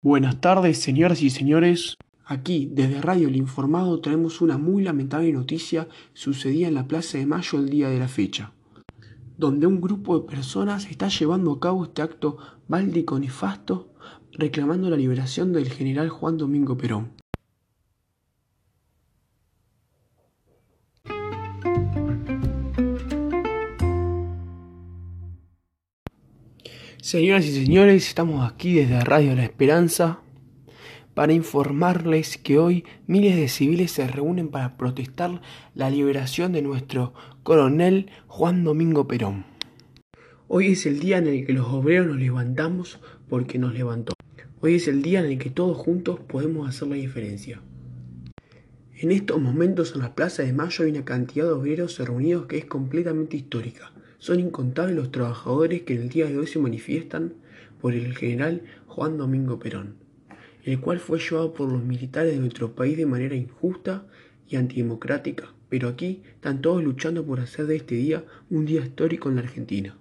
Buenas tardes, señoras y señores. Aquí, desde Radio El Informado, traemos una muy lamentable noticia sucedida en la Plaza de Mayo el día de la fecha, donde un grupo de personas está llevando a cabo este acto báltico nefasto reclamando la liberación del general Juan Domingo Perón. Señoras y señores, estamos aquí desde Radio La Esperanza para informarles que hoy miles de civiles se reúnen para protestar la liberación de nuestro coronel Juan Domingo Perón. Hoy es el día en el que los obreros nos levantamos porque nos levantó. Hoy es el día en el que todos juntos podemos hacer la diferencia. En estos momentos en la Plaza de Mayo hay una cantidad de obreros reunidos que es completamente histórica. Son incontables los trabajadores que en el día de hoy se manifiestan por el general Juan Domingo Perón, el cual fue llevado por los militares de nuestro país de manera injusta y antidemocrática, pero aquí están todos luchando por hacer de este día un día histórico en la Argentina.